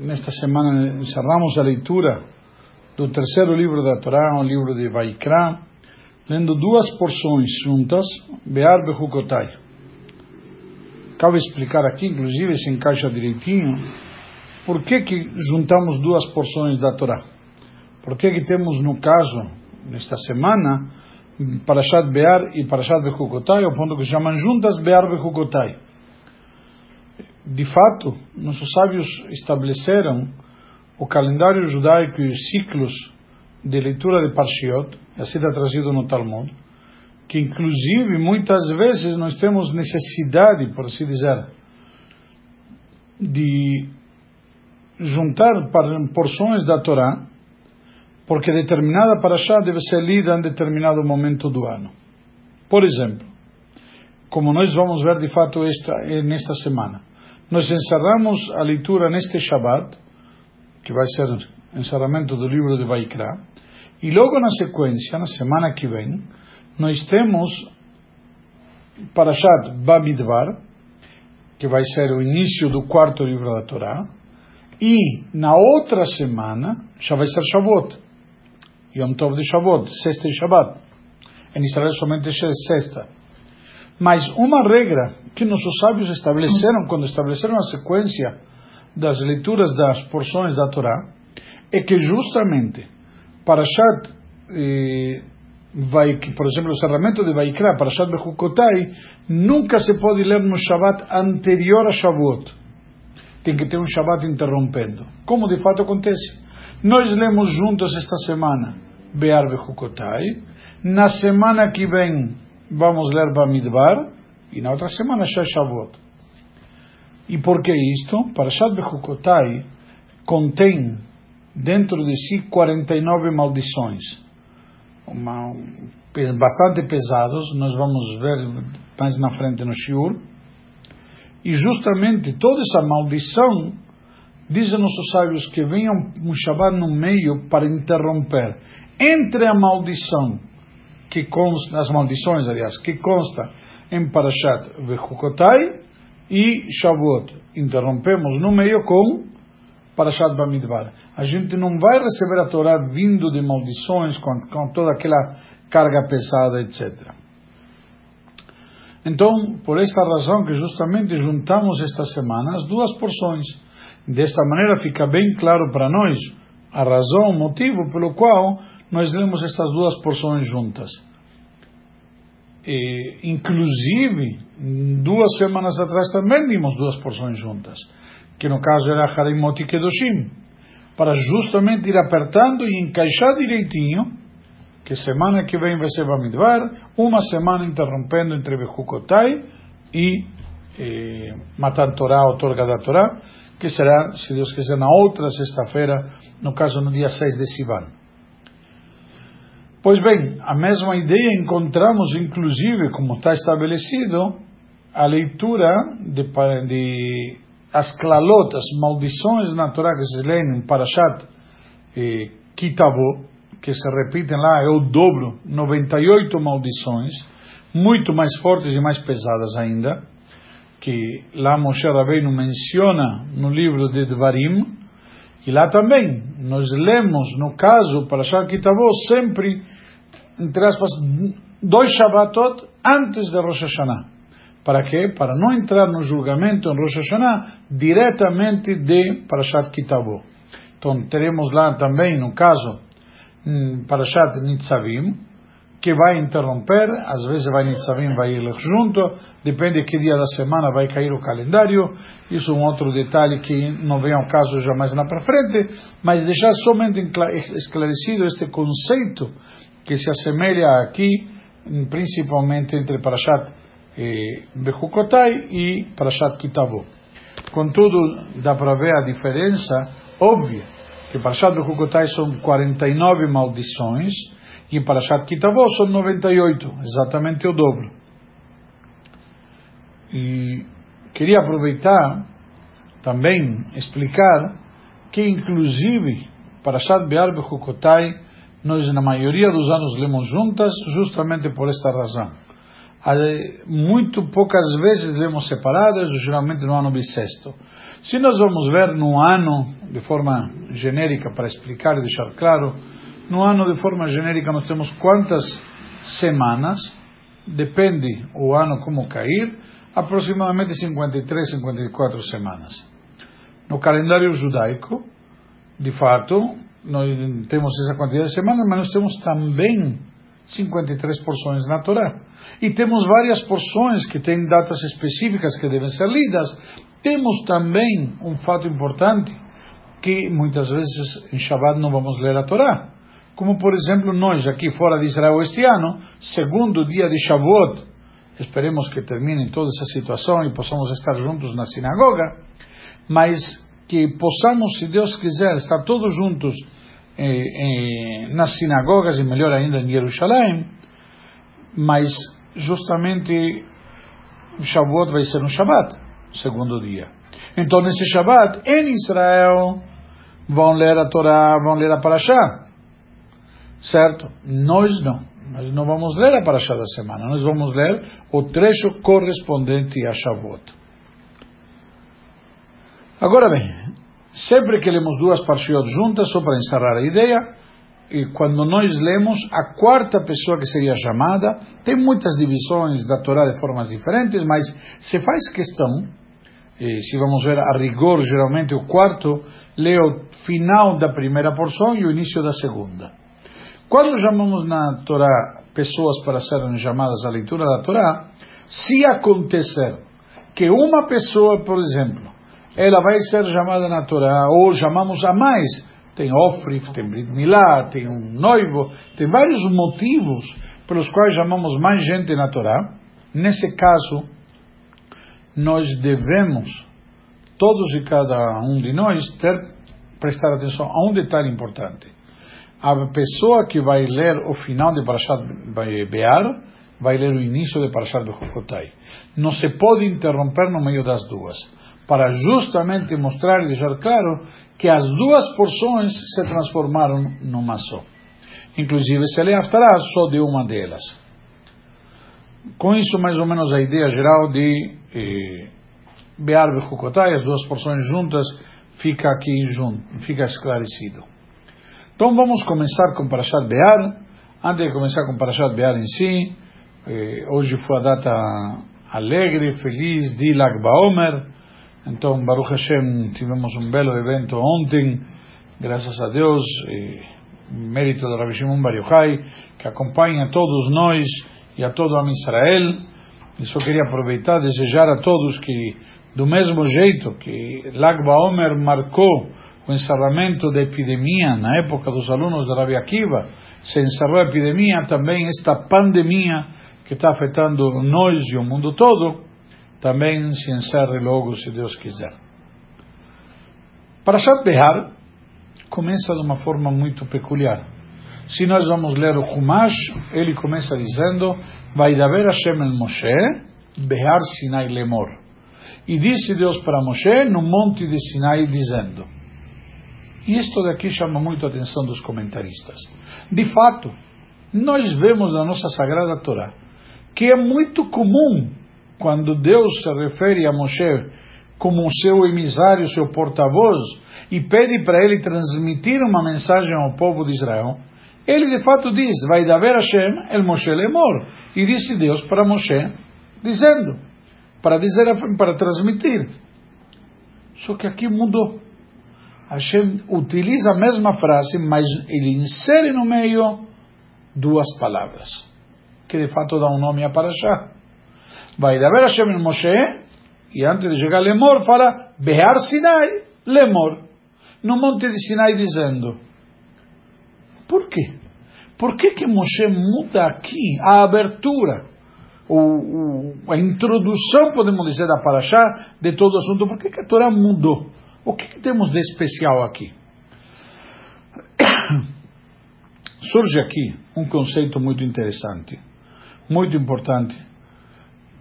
nesta semana encerramos a leitura do terceiro livro da Torá, o livro de Vaikra, lendo duas porções juntas, Bear Behukotai. Cabe explicar aqui, inclusive se encaixa direitinho, por que, que juntamos duas porções da Torá. Por que, que temos, no caso, nesta semana, Parashat Bear e Parashat Behukotai, ao ponto que se chamam juntas Bear Behukotai. De fato, nossos sábios estabeleceram o calendário judaico e os ciclos de leitura de Parshiot, assim está trazido no Talmud, que inclusive muitas vezes nós temos necessidade, por assim dizer, de juntar porções da Torá porque determinada paraxá deve ser lida em determinado momento do ano. Por exemplo, como nós vamos ver de fato esta, nesta semana, nós encerramos a leitura neste Shabbat, que vai ser o encerramento do livro de Vaikra, e logo na sequência, na semana que vem, nós temos Parashat Bamidbar, que vai ser o início do quarto livro da Torá, e na outra semana já vai ser Shavuot. Yom Tov de Shavuot, sexta e Shabbat. Em Israel somente sexta. Mas uma regra que nossos sábios estabeleceram quando estabeleceram a sequência das leituras das porções da Torá é que justamente Parashat eh, por exemplo o encerramento de Vaikra, Parashat Bechukotai, nunca se pode ler no Shabbat anterior a Shavuot. Tem que ter um Shabbat interrompendo. Como de fato acontece. Nós lemos juntos esta semana Bear Bechukotai. Na semana que vem vamos ler Bamidbar. E na outra semana Shashavot. E por que isto? Parashat Bechukotai contém dentro de si 49 maldições. Uma, bastante pesados, nós vamos ver mais na frente no Shiur. E justamente toda essa maldição Dizem nossos sábios que venha um Shabbat no meio para interromper. Entre a maldição, que consta, as maldições, aliás, que consta em Parashat Vechukotai e Shavuot. Interrompemos no meio com Parashat Bamidbar. A gente não vai receber a Torá vindo de maldições, com, com toda aquela carga pesada, etc. Então, por esta razão que justamente juntamos esta semana as duas porções Desta maneira fica bem claro para nós a razão, o motivo pelo qual nós lemos estas duas porções juntas. E, inclusive, duas semanas atrás também vimos duas porções juntas, que no caso era Harimot e Kedoshim, para justamente ir apertando e encaixar direitinho, que semana que vem vai ser Bamidbar, uma semana interrompendo entre Bechukotai e eh, Matan Torah, Otorga da Torá, que será, se Deus quiser, na outra sexta-feira, no caso no dia 6 de Sivan. Pois bem, a mesma ideia encontramos, inclusive, como está estabelecido, a leitura de, de as klalotas, maldições na Torá que se leem em Parashat eh, que se repetem lá, é o dobro, 98 maldições, muito mais fortes e mais pesadas ainda que lá Moshe Rabbeinu menciona no livro de Dvarim, e lá também nós lemos, no caso, para Kitavó, sempre, entre aspas, dois Shabbatot antes de Rosh Hashanah. Para quê? Para não entrar no julgamento em Rosh Hashanah diretamente de Parashat Kitavó. Então teremos lá também, no caso, Parashat Nitzavim, que vai interromper, às vezes vai Nitzavim, vai ir junto, depende que dia da semana vai cair o calendário, isso é um outro detalhe que não vem ao caso já mais na para frente, mas deixar somente esclarecido este conceito que se assemelha aqui, principalmente entre Parashat eh, Bechukotai e Parashat Kitavo. Contudo, dá para ver a diferença óbvia, que Parashat Bechukotai são 49 maldições, e para Parashat Kitavó são 98, exatamente o dobro. E queria aproveitar também explicar que inclusive Parashat Be'ar Bechukotai nós na maioria dos anos lemos juntas justamente por esta razão. Muito poucas vezes lemos separadas, geralmente no ano bissexto. Se nós vamos ver no ano de forma genérica para explicar e deixar claro, no ano de forma genérica nós temos quantas semanas, depende o ano como cair, aproximadamente 53, 54 semanas. No calendário judaico, de fato, nós temos essa quantidade de semanas, mas nós temos também 53 porções na Torá. E temos várias porções que têm datas específicas que devem ser lidas. Temos também um fato importante, que muitas vezes em Shabbat não vamos ler a Torá. Como, por exemplo, nós aqui fora de Israel este ano, segundo dia de Shavuot, esperemos que termine toda essa situação e possamos estar juntos na sinagoga, mas que possamos, se Deus quiser, estar todos juntos eh, eh, nas sinagogas e melhor ainda em Jerusalém, mas justamente Shavuot vai ser um Shabbat, segundo dia. Então, nesse Shabbat, em Israel, vão ler a Torá, vão ler a Parashá. Certo? Nós não. Nós não vamos ler a Parashá da semana. Nós vamos ler o trecho correspondente a Shavuot. Agora bem, sempre que lemos duas Parshiot juntas, só para encerrar a ideia, e quando nós lemos a quarta pessoa que seria chamada, tem muitas divisões da Torá de formas diferentes, mas se faz questão, se vamos ver a rigor, geralmente o quarto lê o final da primeira porção e o início da segunda. Quando chamamos na Torá pessoas para serem chamadas à leitura da Torá, se acontecer que uma pessoa, por exemplo, ela vai ser chamada na Torá, ou chamamos a mais, tem Ofrif, tem Brit Milá, tem um noivo, tem vários motivos pelos quais chamamos mais gente na Torá. Nesse caso, nós devemos, todos e cada um de nós, ter, prestar atenção a um detalhe importante. A pessoa que vai ler o final de Parashat Bear, vai ler o início de Parashat Bechukotai. Não se pode interromper no meio das duas, para justamente mostrar e deixar claro que as duas porções se transformaram numa só. Inclusive, se lê Haftarah só de uma delas. Com isso, mais ou menos, a ideia geral de eh, Bear e as duas porções juntas, fica aqui junto, fica esclarecido. Então, vamos começar com Parashat Bear. Antes de começar com Parashat Bear em si, eh, hoje foi a data alegre, feliz de Lag Baomer, então, Baruch Hashem, tivemos um belo evento ontem, graças a Deus, mérito do Rabbi Shimon Bar Yochai, que acompanha todos nós e a todo a Israel. E só queria aproveitar e desejar a todos que, do mesmo jeito que Lag Baomer marcou o encerramento da epidemia na época dos alunos da Rabbi Akiva, se encerrou a epidemia, também esta pandemia que está afetando nós e o mundo todo, também se encerre logo, se Deus quiser. Parashat Behar começa de uma forma muito peculiar. Se nós vamos ler o Humash, ele começa dizendo: Vai daver Hashem el Moshe, Behar Sinai Lemor. E disse Deus para Moshe no monte de Sinai, dizendo. E isto daqui chama muito a atenção dos comentaristas. De fato, nós vemos na nossa Sagrada Torá que é muito comum quando Deus se refere a Moshe como seu emissário, seu porta-voz, e pede para ele transmitir uma mensagem ao povo de Israel, ele de fato diz, vai daver Hashem el Moshe lemor, e disse Deus para Moshe, dizendo, para dizer, para transmitir. Só que aqui mudou. Hashem utiliza a mesma frase, mas ele insere no meio duas palavras, que de fato dá um nome a Parashá. Vai haver Hashem em Moshe, e antes de chegar a Lemor, fala Behar Sinai, Lemor, no monte de Sinai, dizendo: Por quê? Por que, que Moshe muda aqui a abertura, o, o, a introdução, podemos dizer, da Parashá, de todo o assunto? Por que, que a Torá mudou? O que, que temos de especial aqui? Surge aqui um conceito muito interessante, muito importante,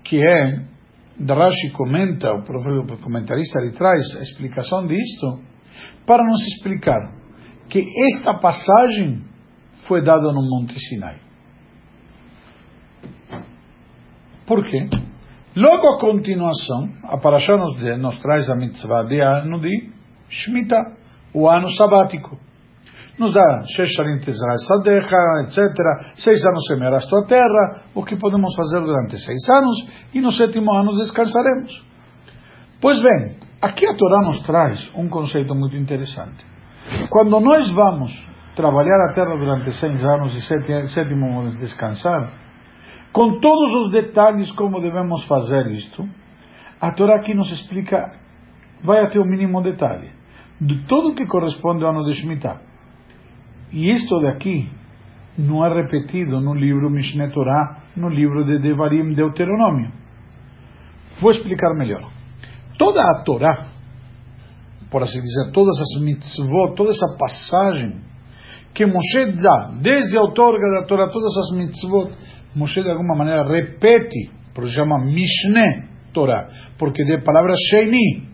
que é, Rashi comenta, o comentarista ele traz a explicação disto, para nos explicar que esta passagem foi dada no Monte Sinai. Por quê? Logo a continuação, a Parashá nos, nos traz a mitzvah de ano de Shemitah, o ano sabático. Nos dá Shesharim Sadecha, etc. Seis anos semearás tua terra, o que podemos fazer durante seis anos, e no sétimo ano descansaremos. Pois bem, aqui a Torá nos traz um conceito muito interessante. Quando nós vamos trabalhar a terra durante seis anos e sétimo ano descansar, com todos os detalhes como devemos fazer isto, a Torá aqui nos explica, vai até o mínimo detalhe, de tudo que corresponde ao ano de Shemitah. E isto daqui não é repetido no livro Mishneh Torah, no livro de Devarim, Deuteronômio. Vou explicar melhor. Toda a Torá, por assim dizer, todas as mitzvot, toda essa passagem que Moshe dá, desde a outorga da Torá, todas as mitzvot, Moshe de alguma maneira repete, por isso chama Mishneh Torah, porque de palavra Sheini,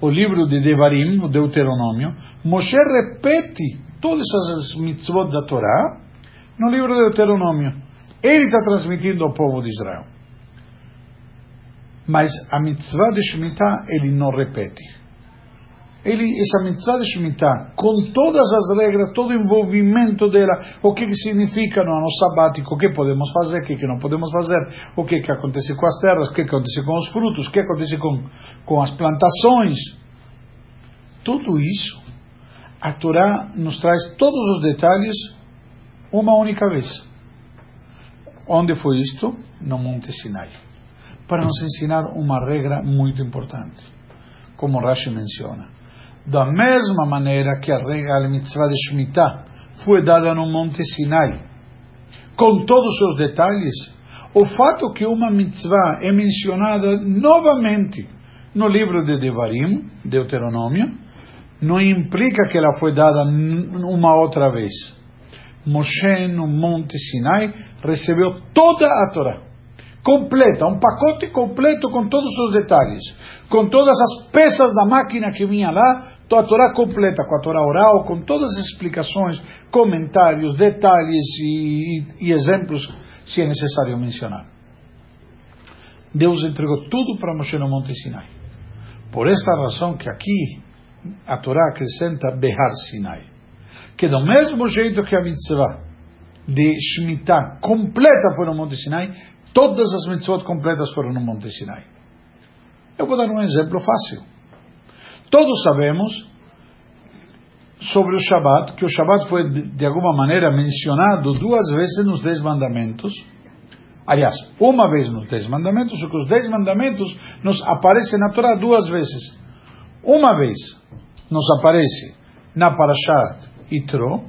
o livro de Devarim, o Deuteronômio, Moshe repete todas as mitzvot da Torá no livro de Deuteronômio. Ele está transmitindo ao povo de Israel. Mas a mitzvah de Shemitah ele não repete ele, essa mitzvah de Shemitah, com todas as regras, todo o envolvimento dela, o que, que significa no ano sabático, o que podemos fazer, o que, que não podemos fazer, o que, que acontece com as terras, o que, que acontece com os frutos, o que acontece com, com as plantações. Tudo isso, a Torá nos traz todos os detalhes uma única vez. Onde foi isto? No Monte Sinai. Para nos ensinar uma regra muito importante, como Rashi menciona da mesma maneira que a regra mitzvah de Shemitah foi dada no Monte Sinai, com todos os seus detalhes, o fato que uma mitzvah é mencionada novamente no livro de Devarim, Deuteronômio, não implica que ela foi dada uma outra vez. Moshe, no Monte Sinai, recebeu toda a Torá completa, um pacote completo com todos os detalhes, com todas as peças da máquina que vinha lá, a Torá completa, com a Torá oral, com todas as explicações, comentários, detalhes e, e, e exemplos, se é necessário mencionar. Deus entregou tudo para Moshe no Monte Sinai. Por esta razão que aqui a Torá acrescenta Behar Sinai. Que do mesmo jeito que a mitzvah de Shemitah completa foi no Monte Sinai, Todas as mitzvot completas foram no Monte Sinai. Eu vou dar um exemplo fácil. Todos sabemos sobre o Shabat, que o Shabat foi de alguma maneira mencionado duas vezes nos Dez Mandamentos. Aliás, uma vez nos Dez Mandamentos, porque os Dez Mandamentos nos aparecem na Torá duas vezes. Uma vez nos aparece na Parashat Itro,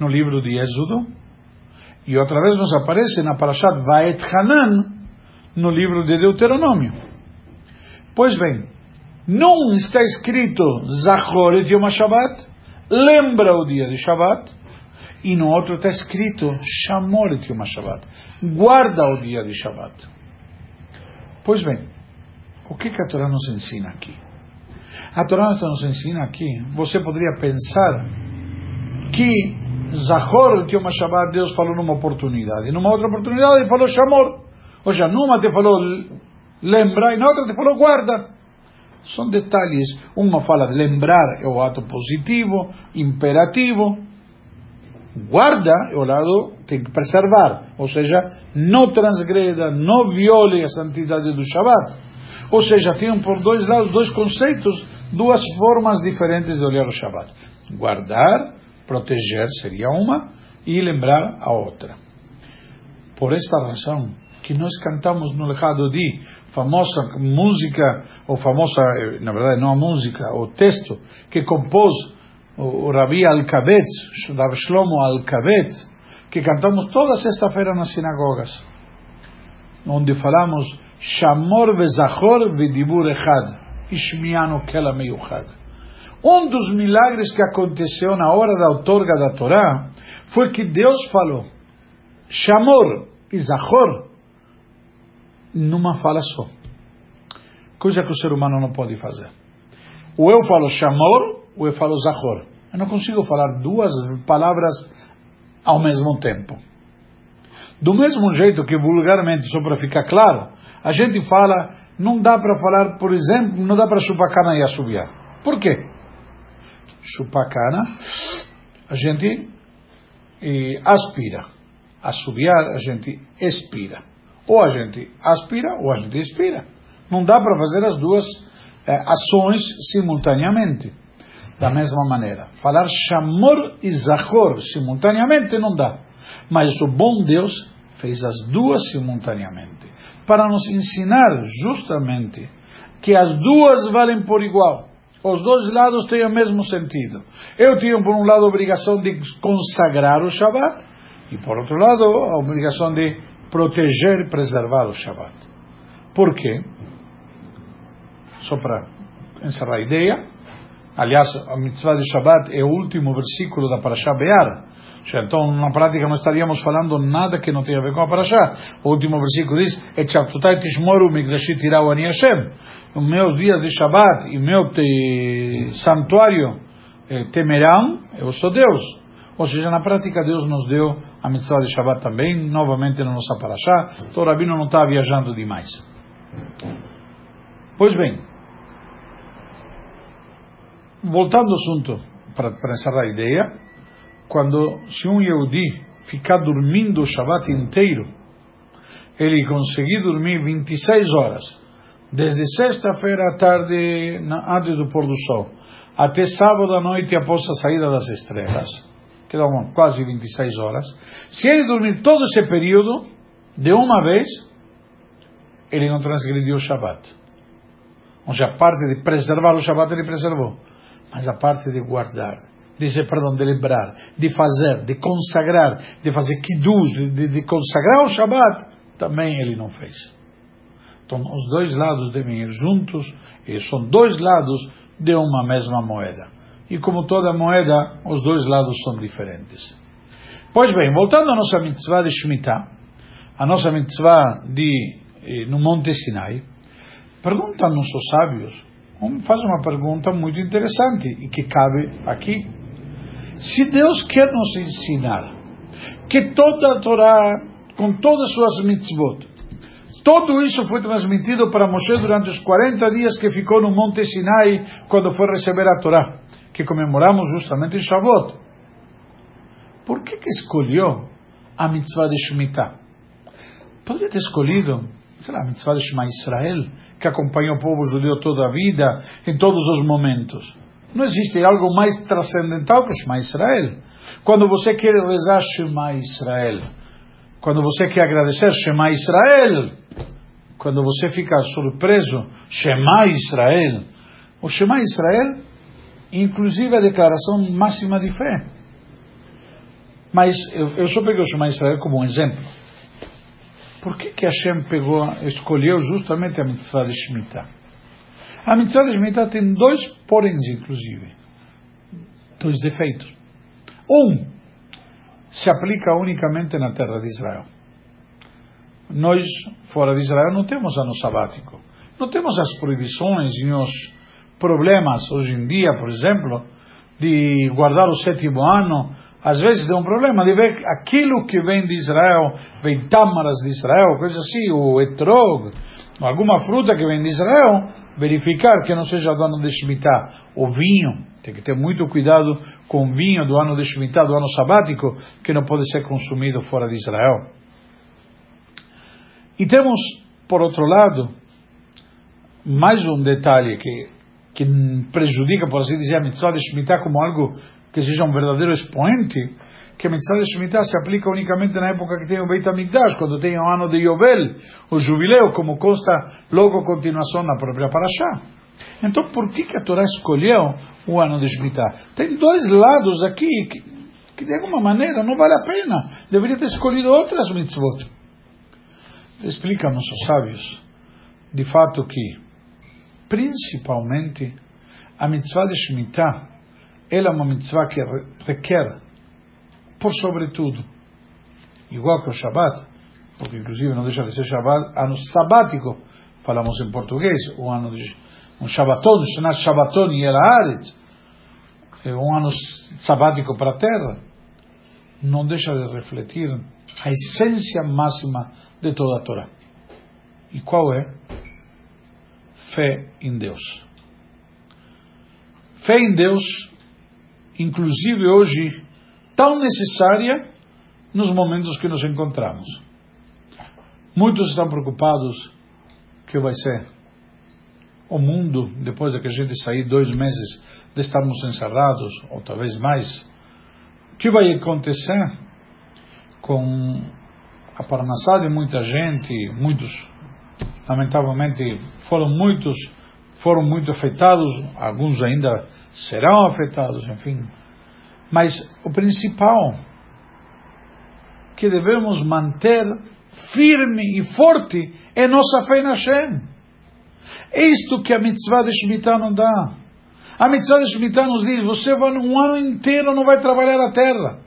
no livro de Êxodo, e outra vez nos aparece na Parashat Vaet Hanan, no livro de Deuteronômio. Pois bem, não está escrito Zachor et Yom Shabbat, lembra o dia de Shabbat, e no outro está escrito Shamor et Yom Shabbat, guarda o dia de Shabbat. Pois bem, o que, que a Torá nos ensina aqui? A Torá nos ensina aqui, você poderia pensar que Zahor que uma Shabbat Deus falou numa oportunidade. E numa outra oportunidade ele falou Shamor. Ou seja, numa te falou lembrar e na outra te falou guarda. São detalhes. Uma fala de lembrar é o ato positivo, imperativo. Guarda é o lado tem que preservar. Ou seja, não transgreda, não viole a santidade do Shabbat. Ou seja, tem por dois lados, dois conceitos, duas formas diferentes de olhar o Shabbat. Guardar proteger seria uma e lembrar a outra. Por esta razão que nós cantamos no legado de famosa música, ou famosa, eh, na verdade não a música, o texto que compôs o Rabi Al-Kabetz, Rav Shlomo Al-Kabetz, que cantamos toda sexta-feira nas sinagogas, onde falamos Shamor vezachor vedibur echad, Ishmiano kela meyuchad. Um dos milagres que aconteceu na hora da outorga da Torá foi que Deus falou Shamor e Zahor numa fala só. Coisa que o ser humano não pode fazer. Ou eu falo Shamor, ou eu falo Zahor. Eu não consigo falar duas palavras ao mesmo tempo. Do mesmo jeito que vulgarmente, só para ficar claro, a gente fala, não dá para falar, por exemplo, não dá para chupar cana e assobiar. Por quê? chupar cana, a gente eh, aspira. Assobiar, a gente expira. Ou a gente aspira ou a gente expira. Não dá para fazer as duas eh, ações simultaneamente. Da mesma maneira. Falar chamor e zahor simultaneamente não dá. Mas o bom Deus fez as duas simultaneamente. Para nos ensinar justamente que as duas valem por igual. Os dois lados têm o mesmo sentido. Eu tenho, por um lado, a obrigação de consagrar o Shabat, e por outro lado, a obrigação de proteger e preservar o Shabat. Por quê? Só para encerrar a ideia. Aliás, a mitzvah de Shabat é o último versículo da Parashah Be'ar. Então, na prática, não estaríamos falando nada que não tenha a ver com a Parashá. O último versículo diz: Etchaptutai tishmoru mikdashit ani Hashem. O meu dia de Shabbat e meu te, santuário eh, temerão, eu sou Deus. Ou seja, na prática, Deus nos deu a mitzvah de Shabbat também, novamente na nossa Parashá. Então, o Rabino não está viajando demais. Pois bem, voltando ao assunto, para, para encerrar a ideia, quando se um Yehudi ficar dormindo o Shabbat inteiro, ele conseguir dormir 26 horas, desde sexta-feira à tarde, antes do pôr do sol, até sábado à noite após a saída das estrelas, que quase 26 horas, se ele dormir todo esse período, de uma vez, ele não transgrediu o Shabbat. Ou seja, a parte de preservar o Shabbat ele preservou, mas a parte de guardar, de, perdão, de lembrar, de fazer, de consagrar, de fazer kiddush, de, de consagrar o Shabbat, também ele não fez. Então, os dois lados devem ir juntos, são dois lados de uma mesma moeda. E como toda moeda, os dois lados são diferentes. Pois bem, voltando à nossa mitzvah de Shemitah, a nossa mitzvah de, eh, no Monte Sinai, perguntam-nos os sábios, faz uma pergunta muito interessante e que cabe aqui. Se Deus quer nos ensinar que toda a Torá, com todas as suas mitzvot, tudo isso foi transmitido para Moshe durante os 40 dias que ficou no Monte Sinai quando foi receber a Torá, que comemoramos justamente em Shavuot. Por que, que escolheu a mitzvah de Shemitah? Poderia ter escolhido, sei lá, a mitzvah de Shema Israel, que acompanha o povo judeu toda a vida, em todos os momentos. Não existe algo mais transcendental que Shema Israel. Quando você quer rezar Shema Israel, quando você quer agradecer Shema Israel, quando você fica surpreso, Shema Israel, o Shema Israel, inclusive a declaração máxima de fé. Mas eu, eu só peguei o Shema Israel como um exemplo. Por que, que Hashem pegou, escolheu justamente a mitzvah de Shemitah? A mitzvah de Shemitah tem dois poréns, inclusive. Dois defeitos. Um, se aplica unicamente na terra de Israel. Nós, fora de Israel, não temos ano sabático. Não temos as proibições e os problemas, hoje em dia, por exemplo, de guardar o sétimo ano. Às vezes tem um problema de ver aquilo que vem de Israel, vem tâmaras de Israel, coisa assim, o etrog, alguma fruta que vem de Israel, verificar que não seja do ano de Shemitah, o vinho, tem que ter muito cuidado com o vinho do ano de Shemitah, do ano sabático, que não pode ser consumido fora de Israel. E temos, por outro lado, mais um detalhe que, que prejudica, por assim dizer, a mitzvah de Shemitah como algo que seja um verdadeiro expoente, que a mitzvah de Shemitah se aplica unicamente na época que tem o Beit HaMikdash, quando tem o ano de Yovel, o jubileu, como consta logo a continuação na própria Parashá. Então, por que, que a Torá escolheu o ano de Shemitah? Tem dois lados aqui que, que, de alguma maneira, não vale a pena. Deveria ter escolhido outras mitzvot. Explica-nos os sábios, de fato que, principalmente, a mitzvah de Shemitah, ela é uma mitzvah que requer por sobretudo, igual que o Shabat, porque inclusive não deixa de ser Shabat, ano sabático, falamos em português, um ano de um Shabbaton, Shanat Shabbaton e Elaharet, é um ano sabático para a terra, não deixa de refletir a essência máxima de toda a Torá. E qual é? Fé em Deus. Fé em Deus inclusive hoje, tão necessária nos momentos que nos encontramos. Muitos estão preocupados que vai ser o mundo depois de que a gente sair dois meses de estarmos encerrados, ou talvez mais. O que vai acontecer com a Parnassá de muita gente, muitos, lamentavelmente, foram muitos, foram muito afetados, alguns ainda serão afetados, enfim. Mas o principal que devemos manter firme e forte é nossa fé na Hashem. É isto que a mitzvah de Shemitah não dá. A mitzvah de Shemitah nos diz: você vai um ano inteiro não vai trabalhar a terra.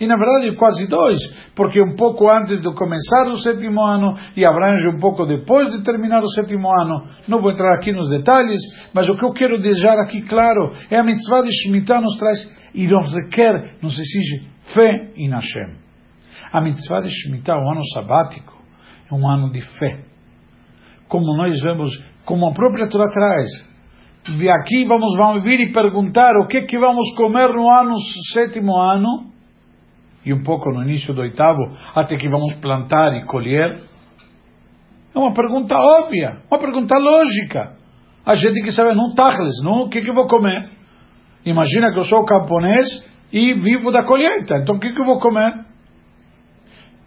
E na verdade quase dois, porque um pouco antes de começar o sétimo ano e abrange um pouco depois de terminar o sétimo ano. Não vou entrar aqui nos detalhes, mas o que eu quero deixar aqui claro é a mitzvah de Shemitah nos traz e nos requer, nos exige fé em Hashem. A mitzvah de Shemitah, o ano sabático, é um ano de fé. Como nós vemos, como a própria Torá traz. E aqui vamos, vamos vir e perguntar o que que vamos comer no ano sétimo ano e um pouco no início do oitavo, até que vamos plantar e colher? É uma pergunta óbvia, uma pergunta lógica. A gente que sabe, não tachles, não, o que que eu vou comer? Imagina que eu sou camponês e vivo da colheita, então o que que eu vou comer?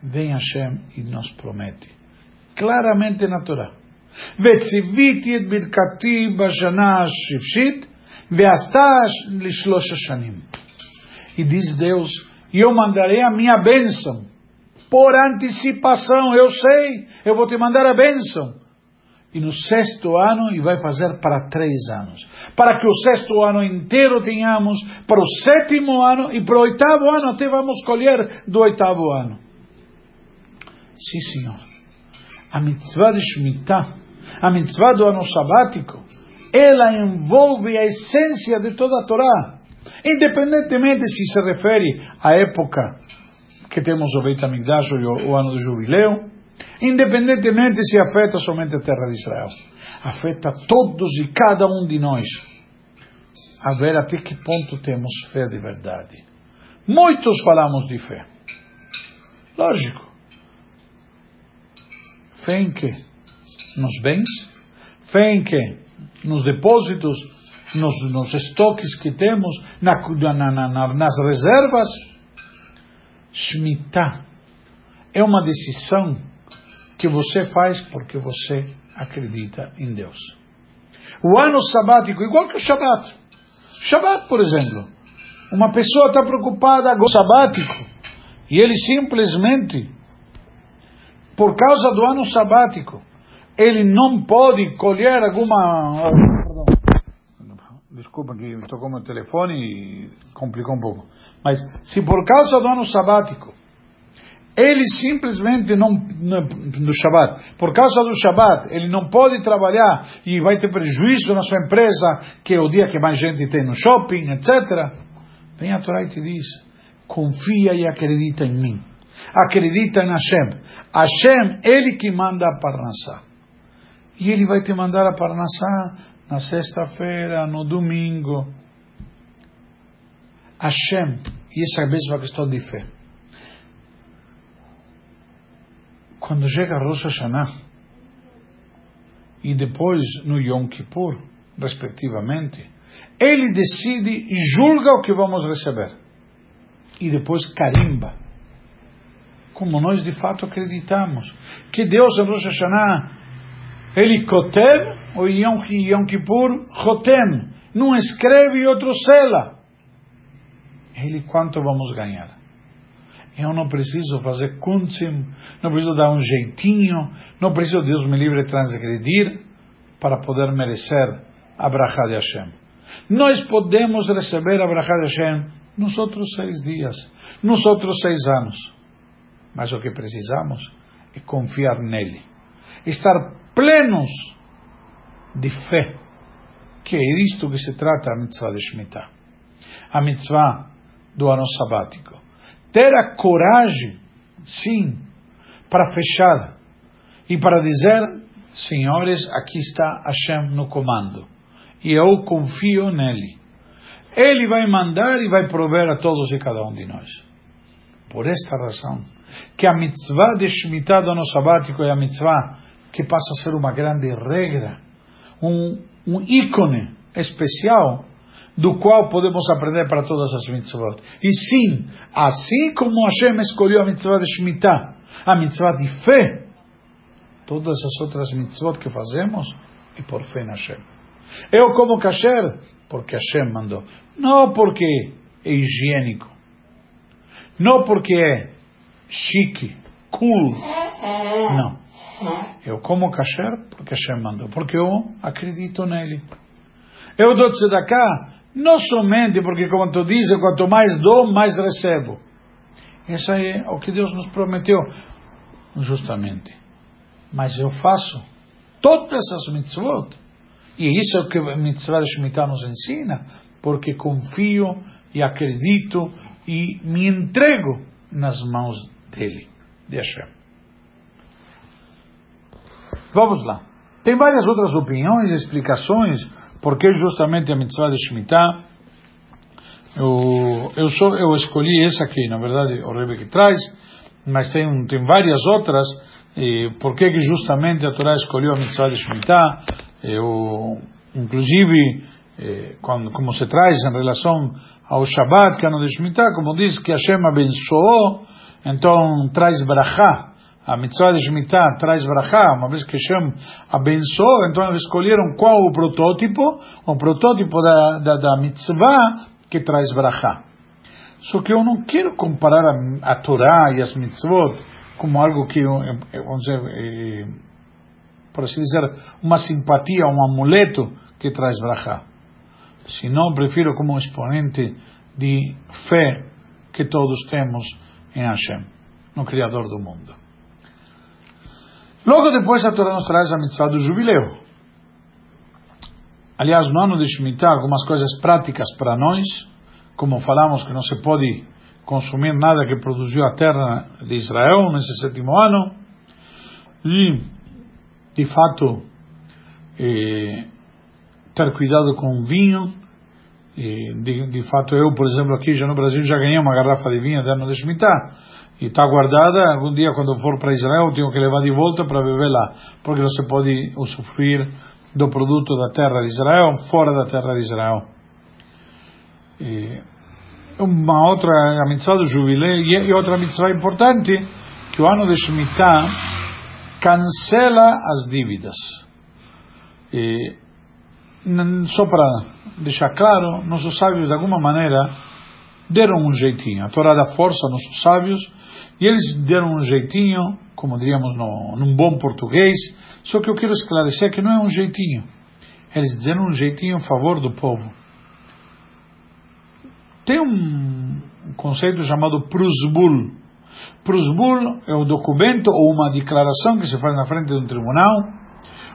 Vem Hashem e nos promete, claramente na Torá. וציוויתי את ברכתי בשנה השפשית, ועשתה לשלוש השנים. E diz Deus, e eu mandarei a minha bênção. Por antecipação, eu sei, eu vou te mandar a bênção. E no sexto ano, e vai fazer para três anos. Para que o sexto ano inteiro tenhamos, para o sétimo ano e para o oitavo ano, até vamos colher do oitavo ano. Sim, senhor. A mitzvah de Shemitah, a mitzvah do ano sabático, ela envolve a essência de toda a Torá independentemente se se refere à época que temos o Beit HaMikdash o, o ano do jubileu, independentemente se afeta somente a terra de Israel, afeta todos e cada um de nós, a ver até que ponto temos fé de verdade. Muitos falamos de fé. Lógico. Fé em que? Nos bens? Fé em que? Nos depósitos? Nos, nos estoques que temos, na, na, na, nas reservas. Shemitah é uma decisão que você faz porque você acredita em Deus. O ano sabático, igual que o Shabat. Shabat, por exemplo. Uma pessoa está preocupada com o sabático e ele simplesmente, por causa do ano sabático, ele não pode colher alguma desculpa que tocou meu telefone e complicou um pouco. Mas se por causa do ano sabático, ele simplesmente não, do Shabat, por causa do Shabat, ele não pode trabalhar e vai ter prejuízo na sua empresa, que é o dia que mais gente tem no shopping, etc. Vem a Torá e te diz, confia e acredita em mim. Acredita em Hashem. Hashem, ele que manda a Parnassá. E ele vai te mandar a Parnassá na sexta-feira, no domingo. Hashem, e essa é a mesma questão de fé. Quando chega Rosh Hashanah, e depois no Yom Kippur, respectivamente, ele decide e julga o que vamos receber. E depois carimba. Como nós de fato acreditamos. Que Deus em Rosh Hashanah ele kotev, o Yom, Yom Kippur, chotem. Não escreve e outro sela. Ele, quanto vamos ganhar? Eu não preciso fazer kuntzim, não preciso dar um jeitinho, não preciso, Deus me livre, transgredir para poder merecer a brachá de Hashem. Nós podemos receber a brachá de Hashem nos outros seis dias, nos outros seis anos. Mas o que precisamos é confiar nele, estar plenos de fé, que é isto que se trata a mitzvah de Shemitah, a mitzvah do ano sabático. Ter a coragem, sim, para fechar e para dizer, senhores, aqui está Hashem no comando e eu confio nele. Ele vai mandar e vai prover a todos e cada um de nós. Por esta razão, que a mitzvah de Shemitah do ano sabático é a mitzvah que passa a ser uma grande regra, um, um ícone especial do qual podemos aprender para todas as mitzvot. E sim, assim como Hashem escolheu a mitzvah de Shemitah, a mitzvah de fé, todas as outras mitzvot que fazemos é por fé em Hashem. Eu como kasher porque Hashem mandou, não porque é higiênico, não porque é chique, cool, não. Eu como kasher porque Hashem mandou, porque eu acredito nele. Eu dou tzedakah não somente porque, como tu dizes, quanto mais dou, mais recebo. Isso é o que Deus nos prometeu, justamente. Mas eu faço todas as mitzvot. E isso é o que a mitzvah de Shemitah nos ensina, porque confio e acredito e me entrego nas mãos dele, de Hashem. Vamos lá. Tem várias outras opiniões e explicações porque justamente a mitzvah de Shemitah, eu, eu, sou, eu escolhi essa aqui, na verdade, o Rebbe que traz, mas tem, tem várias outras, e por que justamente a Torá escolheu a mitzvah de Shemitah, eu, inclusive, eh, quando, como se traz em relação ao Shabbat, que é ano de Shemitah, como diz que Hashem abençoou, então traz brachá, a mitzvah de Shemitah traz brachá, uma vez que Hashem abençoou, então eles escolheram qual o protótipo, o protótipo da, da, da mitzvah que traz brachá. Só que eu não quero comparar a, a Torá e as mitzvot como algo que, vamos dizer, eh, por assim dizer, uma simpatia, um amuleto que traz brachá. Senão, prefiro como exponente de fé que todos temos em Hashem, no Criador do mundo. Logo depois a Torá nos traz a mitzvah do jubileu. Aliás, no ano de Shemitah, algumas coisas práticas para nós, como falamos que não se pode consumir nada que produziu a terra de Israel nesse sétimo ano, e, de fato, eh, ter cuidado com o vinho, e, de, de, fato, eu, por exemplo, aqui já no Brasil já ganhei uma garrafa de vinho de ano de Shemitah, e está guardada. Algum dia, quando for para Israel, tenho que levar de volta para beber lá, porque não se pode usufruir do produto da terra de Israel fora da terra de Israel. E uma outra, a mitzvah do jubileu, e outra mitzvah importante, que o ano de Shemitah cancela as dívidas. E, só para deixar claro, nossos sábios, de alguma maneira, deram um jeitinho. A Torá dá força nossos sábios e eles deram um jeitinho, como diríamos no, num bom português, só que eu quero esclarecer que não é um jeitinho. Eles deram um jeitinho a favor do povo. Tem um conceito chamado prusbul. Prusbul é o documento ou uma declaração que se faz na frente de um tribunal,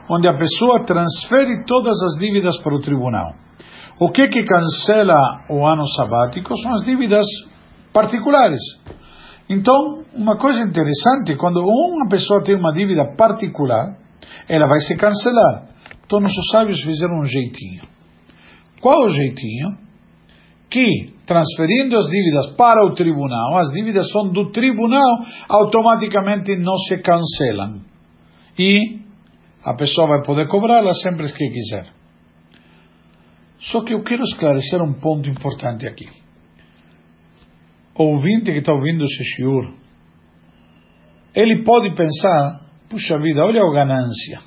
onde a pessoa transfere todas as dívidas para o tribunal. O que que cancela o ano sabático são as dívidas particulares. Então, uma coisa interessante, quando uma pessoa tem uma dívida particular, ela vai se cancelar. Então, nossos sábios fizeram um jeitinho. Qual o jeitinho? Que, transferindo as dívidas para o tribunal, as dívidas são do tribunal, automaticamente não se cancelam. E a pessoa vai poder cobrá-las sempre que quiser. Só que eu quero esclarecer um ponto importante aqui ouvinte que está ouvindo esse shiur, ele pode pensar, puxa vida, olha a ganância.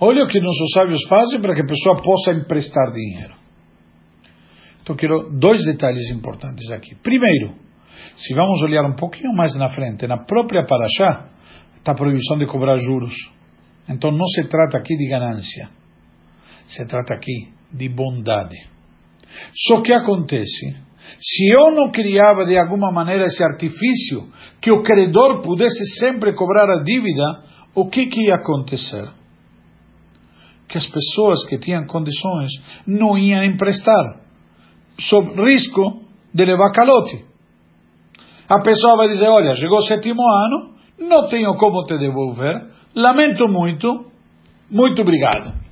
Olha o que nossos sábios fazem para que a pessoa possa emprestar dinheiro. Então, quero dois detalhes importantes aqui. Primeiro, se vamos olhar um pouquinho mais na frente, na própria Paraxá, está a proibição de cobrar juros. Então, não se trata aqui de ganância. Se trata aqui de bondade. Só que acontece se eu não criava de alguma maneira esse artifício que o credor pudesse sempre cobrar a dívida, o que, que ia acontecer? Que as pessoas que tinham condições não iam emprestar, sob risco de levar calote. A pessoa vai dizer: Olha, chegou o sétimo ano, não tenho como te devolver, lamento muito, muito obrigado.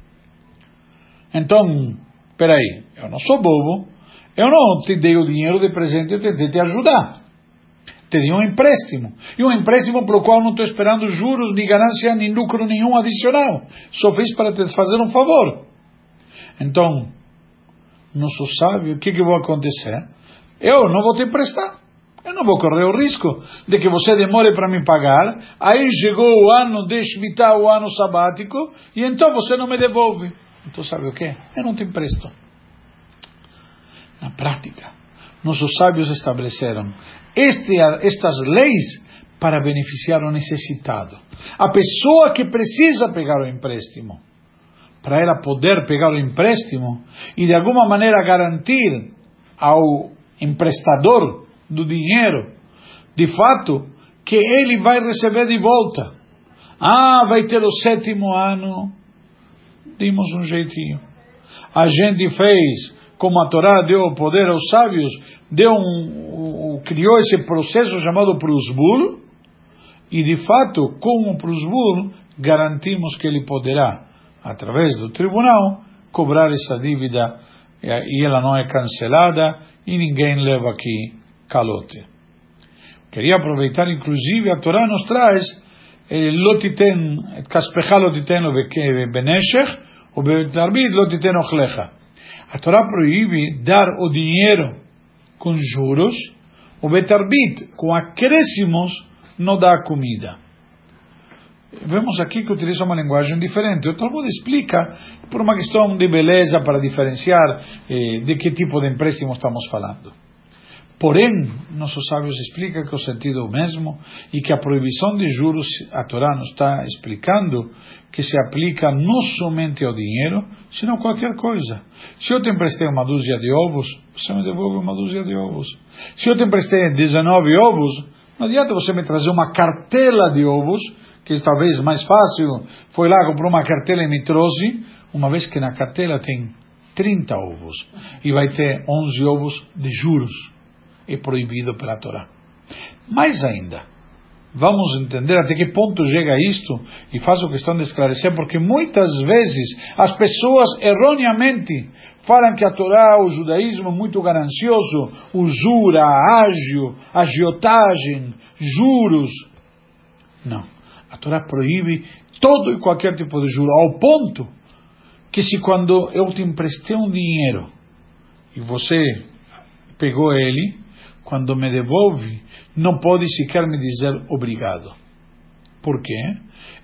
Então, peraí, eu não sou bobo, Eu não te dei o dinheiro de presente, eu tentei te ajudar. Te dei um empréstimo. E um empréstimo pelo qual não estou esperando juros, nem ganância, nem lucro nenhum adicional. Só fiz para te fazer um favor. Então, não sou sábio, o que, que vai acontecer? Eu não vou te emprestar. Eu não vou correr o risco de que você demore para me pagar, aí chegou o ano de Shemitah, o ano sabático, e então você não me devolve. Então sabe o que? Eu não te empresto. Na prática, nossos sábios estabeleceram este, estas leis para beneficiar o necessitado. A pessoa que precisa pegar o empréstimo, para ela poder pegar o empréstimo e de alguma maneira garantir ao emprestador do dinheiro, de fato, que ele vai receber de volta. Ah, vai ter o sétimo ano. Dimos um jeitinho. A gente fez, como a Torá deu o poder aos sábios, deu um, criou esse processo chamado Prusbul, e de fato, com o Prusbul, garantimos que ele poderá, através do tribunal, cobrar essa dívida e ela não é cancelada e ninguém leva aqui calote. Queria aproveitar, inclusive, a Torá nos traz lotiten, kaspecha lotiten beneshech, ou betarbid lotiten ochlecha. A Torá proíbe dar o dinheiro com juros, o betarbit, com acréscimos, não dá comida. Vemos aqui que utiliza uma linguagem diferente. O Talmud explica por uma questão de beleza para diferenciar eh, de que tipo de empréstimo estamos falando. Porém, nossos sábios explicam que o sentido é o mesmo e que a proibição de juros, a Torá nos está explicando que se aplica não somente ao dinheiro, sino a qualquer coisa. Se eu te emprestei uma dúzia de ovos, você me devolve uma dúzia de ovos. Se eu te emprestei 19 ovos, não adianta você me trazer uma cartela de ovos, que talvez mais fácil, foi lá, comprou uma cartela e me trouxe, uma vez que na cartela tem 30 ovos, e vai ter 11 ovos de juros é proibido pela Torá. Mais ainda, vamos entender até que ponto chega isto e faço questão de esclarecer, porque muitas vezes as pessoas erroneamente falam que a Torá, o judaísmo é muito ganancioso, usura, ágio, agiotagem, juros. Não. A Torá proíbe todo e qualquer tipo de juro, ao ponto que se quando eu te emprestei um dinheiro e você pegou ele, quando me devolve, não pode sequer me dizer obrigado. Por quê?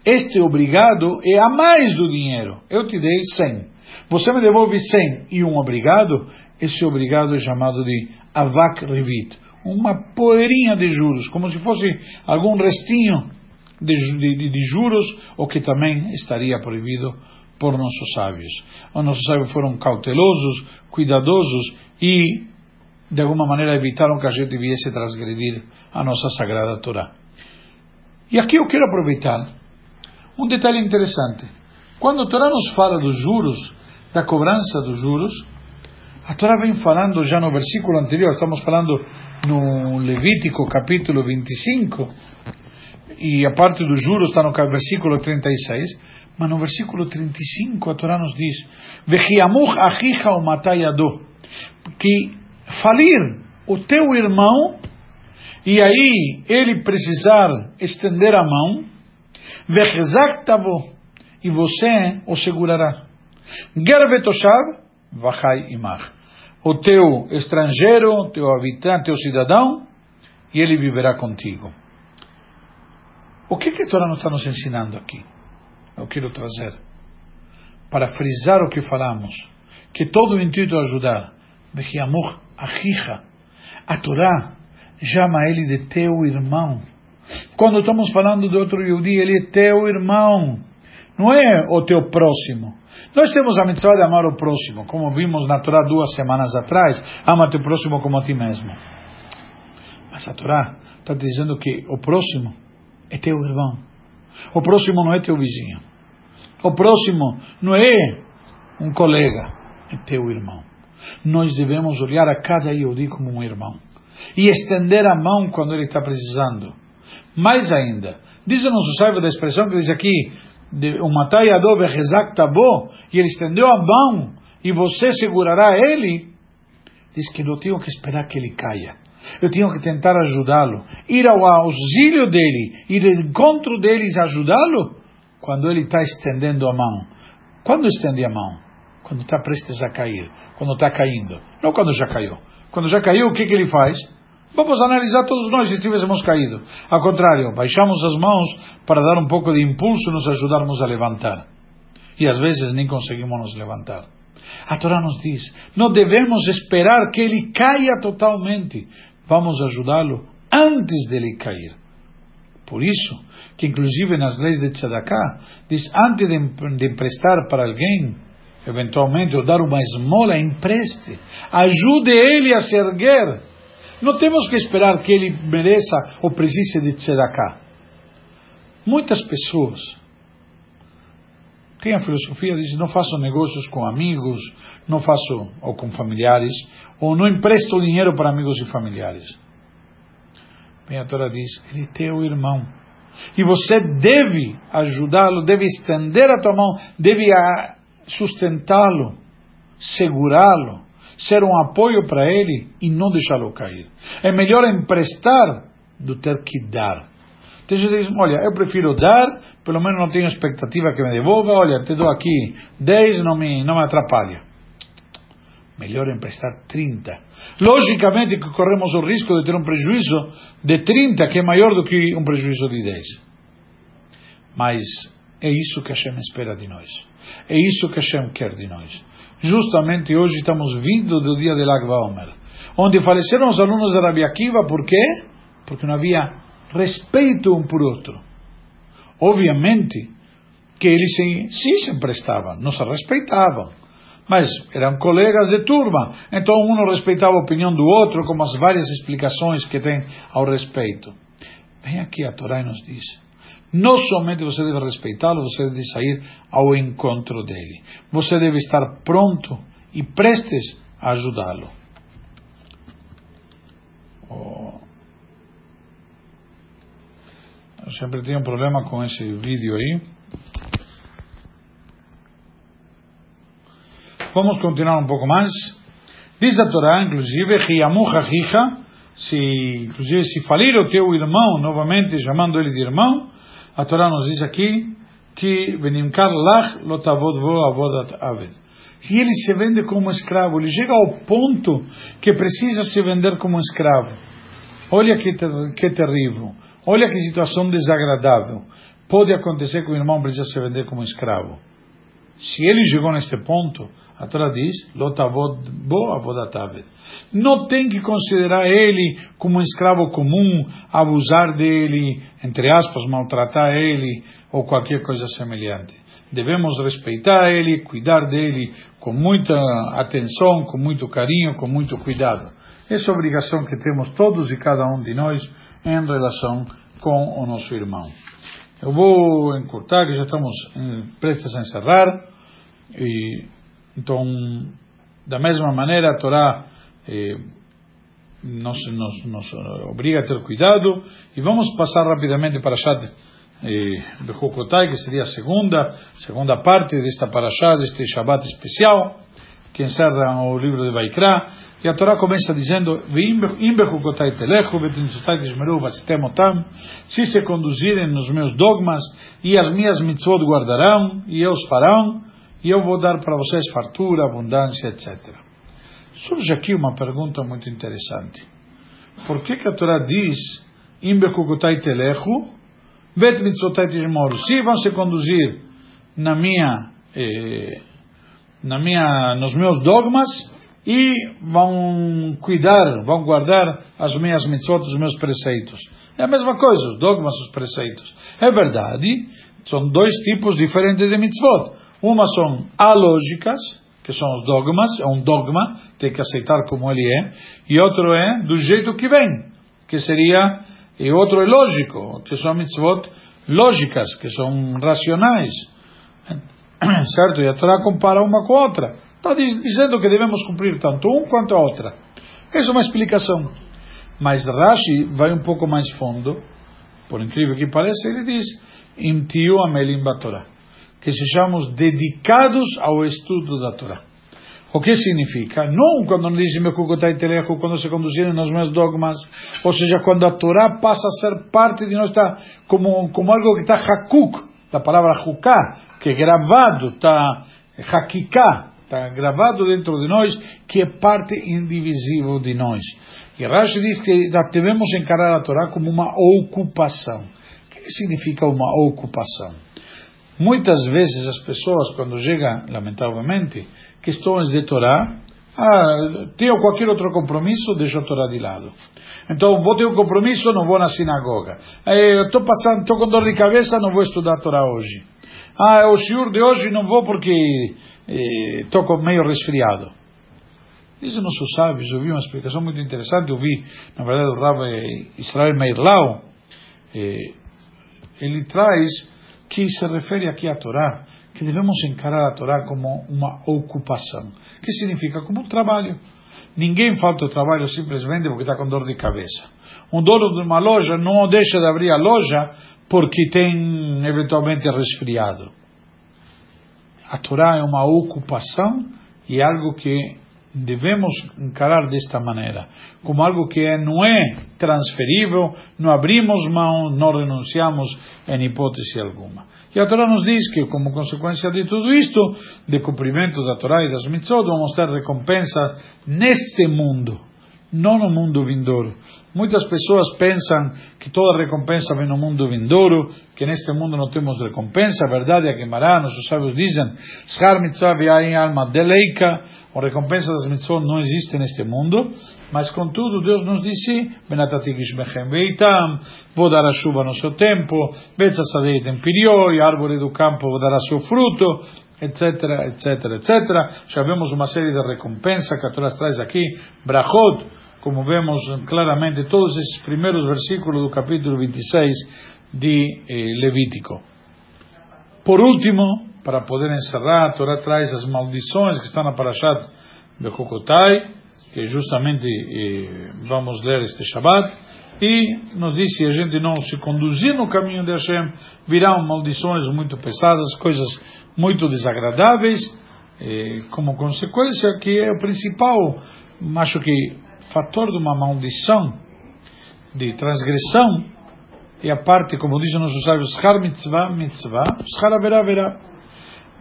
Este obrigado é a mais do dinheiro. Eu te dei 100. Você me devolve 100 e um obrigado. Esse obrigado é chamado de avak revit. Uma poeirinha de juros, como se fosse algum restinho de, de, de juros, o que também estaria proibido por nossos sábios. Os nossos sábios foram cautelosos, cuidadosos e de alguma maneira evitaram que a gente viesse transgredir a nossa sagrada Torá. E aqui eu quero aproveitar um detalhe interessante. Quando a Torá nos fala dos juros, da cobrança dos juros, a Torá vem falando já no versículo anterior, estamos falando no Levítico capítulo 25, e a parte dos juros está no versículo 36, mas no versículo 35 a Torá nos diz: que falir o teu irmão e aí ele precisar estender a mão, e você o segurará. Gervetoshav, vachai. O teu estrangeiro, teu habitante, teu cidadão, e ele viverá contigo. O que, que a Torá está nos ensinando aqui? Eu quero trazer para frisar o que falamos, que todo o intuito é ajudar. Bechiamur Achicha. A Torá chama ele de teu irmão. Quando estamos falando de outro Yehudi, ele é teu irmão. Não é o teu próximo. Nós temos a mitzvah de amar o próximo, como vimos na Torá duas semanas atrás. Ama teu próximo como a ti mesmo. Mas a Torá está dizendo que o próximo é teu irmão. O próximo não é teu vizinho. O próximo não é um colega, é teu irmão nós devemos olhar a cada Yehudi como um irmão e estender a mão quando ele está precisando. Mais ainda, diz o nosso sábio da expressão que diz aqui, o Matai Adov Rezak Tabo, e ele estendeu a mão e você segurará ele. diz que eu tenho que esperar que ele caia. Eu tenho que tentar ajudá-lo, ir ao auxílio dele, ir ao encontro dele e ajudá-lo quando ele está estendendo a mão. Quando estende a mão? Quando está prestes a cair, quando está caindo, não quando já caiu. Quando já caiu, o que, que ele faz? Vamos analisar todos nós se tivéssemos caído. Ao contrário, baixamos as mãos para dar um pouco de impulso e nos ajudarmos a levantar. E às vezes nem conseguimos nos levantar. A Torá nos diz: não devemos esperar que ele caia totalmente. Vamos ajudá-lo antes dele cair. Por isso, que inclusive nas leis de Tzedakah, diz, antes de, de emprestar para alguém, eventualmente, ou dar uma esmola, empreste. Ajude ele a se erguer. Não temos que esperar que ele mereça ou precise de tzedakah. Muitas pessoas têm a filosofia de não faço negócios com amigos, não faço ou com familiares, ou não empresto dinheiro para amigos e familiares. Bem, a Torá diz, ele é teu irmão. E você deve ajudá-lo, deve estender a tua mão, deve sustentá-lo, segurá-lo, ser um apoio para ele e não deixá-lo cair. É melhor emprestar do ter que dar. Tem gente que diz, olha, eu prefiro dar, pelo menos não tenho expectativa que me devolva, olha, te dou aqui 10, não me, não me atrapalha. Melhor emprestar 30. Logicamente que corremos o risco de ter um prejuízo de 30, que é maior do que um prejuízo de 10. Mas é isso que Hashem espera de nós. É isso que Hashem quer de nós. Justamente hoje estamos vindo do dia de Lag Omer, onde faleceram os alunos de Rabi Akiva, por quê? Porque não havia respeito um por outro. Obviamente que eles sim, se emprestavam, não se respeitavam, mas eram colegas de turma, então um respeitava a opinião do outro, como as várias explicações que tem ao respeito. Vem aqui a Torá e nos diz, não somente você deve respeitá-lo, você deve sair ao encontro dele. Você deve estar pronto e prestes a ajudá-lo. Oh. Eu sempre tenho um problema com esse vídeo aí. Vamos continuar um pouco mais. Diz a Torá, inclusive, se, inclusive, se falir o teu irmão, novamente chamando ele de irmão, a Torá nos diz aqui que Benimkar lach lotavod vo avodat aved. Se ele se vende como escravo, ele chega ao ponto que precisa se vender como escravo. Olha que, ter, que terrível. Olha que situação desagradável. Pode acontecer que o irmão precisa se vender como escravo. Se ele chegou neste ponto, a Torá diz, não tem que considerar ele como um escravo comum, abusar dele, entre aspas, maltratar ele ou qualquer coisa semelhante. Devemos respeitar ele, cuidar dele com muita atenção, com muito carinho, com muito cuidado. Essa é a obrigação que temos todos e cada um de nós em relação com o nosso irmão. Eu vou encurtar, que já estamos prestes a encerrar. E então, da mesma maneira, a Torá eh, nos, nos, nos, obriga a ter cuidado. E vamos passar rapidamente para Shat eh, Bechukotai, que seria a segunda, segunda parte desta parashá, deste Shabbat especial, que encerra o livro de Vaikra. E a Torá começa dizendo: Se se conduzirem nos meus dogmas, e as minhas mitzvot guardarão, e eu os farão e eu vou dar para vocês fartura, abundância, etc. Surge aqui uma pergunta muito interessante. Por que, que a Torá diz Imbekukutai telechu, vet mitzotai? Se vão se conduzir na minha, eh, na minha, nos meus dogmas e vão cuidar, vão guardar as minhas mitzvot, os meus preceitos. É a mesma coisa, os dogmas, os preceitos. É verdade, são dois tipos diferentes de mitzvot. Uma são alógicas, que são os dogmas, é um dogma, tem que aceitar como ele é, e outro é do jeito que vem, que seria, e outro é lógico, que são mitzvot lógicas, que são racionais. Certo? E a Torá compara uma com a outra. Está dizendo que devemos cumprir tanto um quanto a outra. Essa é uma explicação. Mas Rashi vai um pouco mais fundo, por incrível que pareça, ele diz: Imtiu amelim batorah que sejamos dedicados ao estudo da Torá. O que significa? Não quando dizem quando se conduzirem nos meus dogmas, ou seja, quando a Torá passa a ser parte de nós, está como, como algo que está hakuk, da palavra huká, que é gravado, está hakiká, está gravado dentro de nós, que é parte indivisível de nós. E Rashi diz que devemos encarar a Torá como uma ocupação. O que significa uma ocupação? Muitas vezes as pessoas, quando chegam, lamentavelmente, questões de Torá, ah, tenho qualquer outro compromisso, deixo a Torá de lado. Então, vou ter um compromisso, não vou na sinagoga. Estou passando, estou com dor de cabeça, não vou estudar a Torá hoje. Ah, o shiur de hoje não vou porque estou eh, meio resfriado. Dizem nossos sábios, eu vi uma explicação muito interessante, eu vi, na verdade, o Rav Israel Meirlau, eh, ele traz que se refere aqui à Torá, que devemos encarar a Torá como uma ocupação. que significa? Como um trabalho. Ninguém falta o trabalho simplesmente porque está com dor de cabeça. Um dono de uma loja não deixa de abrir a loja porque tem eventualmente resfriado. A Torá é uma ocupação e algo que devemos encarar desta maneira, como algo que não é transferível, não abrimos mão, não renunciamos em hipótese alguma. E a Torá nos diz que, como consequência de tudo isto, de cumprimento da Torá e das mitzvot, vamos ter recompensas neste mundo, não no mundo vindouro. Muitas pessoas pensam que toda recompensa vem no mundo vindouro, que neste mundo não temos recompensa. A verdade é que Mará, nossos sábios dizem, Schar mitzvah alma deleika, a recompensa das mitzvot não existe neste mundo, mas contudo Deus nos disse, Benatatigis bechem veitam, vou dar a chuva no seu tempo, Betzasadei tempirió, e a árvore do campo dará seu fruto, etc, etc, etc. Já vemos uma série de recompensas que a Torá traz aqui, brachot, como vemos claramente todos esses primeiros versículos do capítulo 26 de eh, Levítico. Por último, para poder encerrar, a Torá traz as maldições que estão na Parashat Bechukotai, que justamente eh, vamos ler este Shabbat, e nos diz se a gente não se conduzir no caminho de Hashem, virão maldições muito pesadas, coisas muito desagradáveis, eh, como consequência que é o principal, acho que fator de uma maldição, de transgressão, é a parte, como dizem nossos sábios, schar mitzvah, mitzvah, schar haverá, haverá.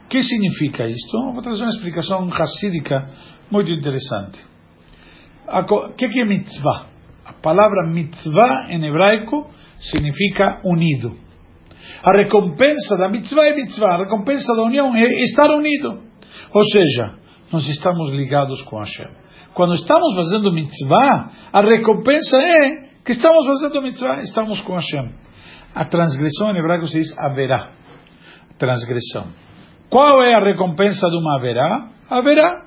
O que significa isto? Vou trazer uma explicação racídica muito interessante. O que é mitzvah? A palavra mitzvah em hebraico significa unido. A recompensa da mitzvah é mitzvah, a recompensa da união é estar unido. Ou seja, nós estamos ligados com Hashem. Quando estamos fazendo mitzvah, a recompensa é que estamos fazendo mitzvah, estamos com Hashem. A transgressão em hebraico se diz haverá. Transgressão. Qual é a recompensa de uma haverá? Haverá.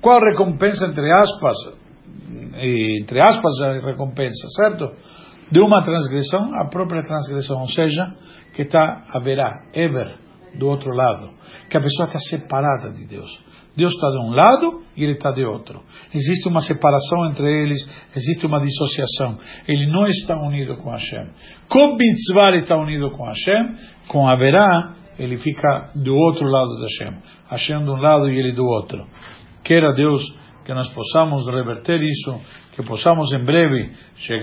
Qual recompensa, entre aspas, entre aspas, a recompensa, certo? De uma transgressão, a própria transgressão, ou seja, que está haverá, ever, do outro lado. Que a pessoa está separada de Deus. Deus está de um lado e ele está de outro. Existe uma separação entre eles, existe uma dissociação. Ele não está unido com Hashem. Com mitzvah ele está unido com Hashem, com Haverá ele fica do outro lado de Hashem. Hashem de um lado e ele do outro. Queira Deus que nós possamos reverter isso, que possamos em breve,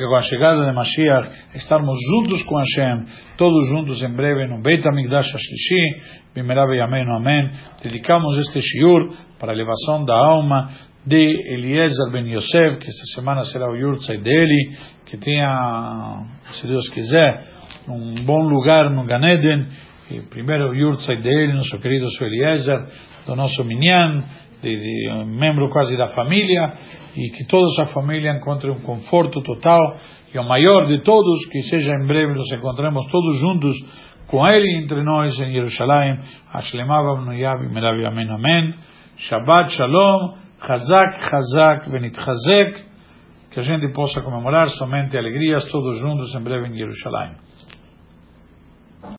com a chegada de Mashiach, estarmos juntos com Hashem, todos juntos em breve no Beit HaMikdash Ashlishi, Bimerabe Amém, Amém. Dedicamos este shiur para a elevação da alma de Eliezer Ben Yosef, que esta semana será o Yurtzai dele, que tenha, se Deus quiser, um bom lugar no Ganeden, e primeiro o Yurtzai dele, nosso querido Eliezer, do nosso Minyan, de, de um membro quase da família, e que toda essa família encontre um conforto total, e o maior de todos, que seja em breve nos encontremos todos juntos com ele entre nós em Jerusalém. Ashlemav Amnuyav Melavi Amen Amen. Shabbat Shalom. Chazak, Chazak, Benitchazek. Que a gente possa comemorar somente alegrias todos juntos em breve em Jerusalém.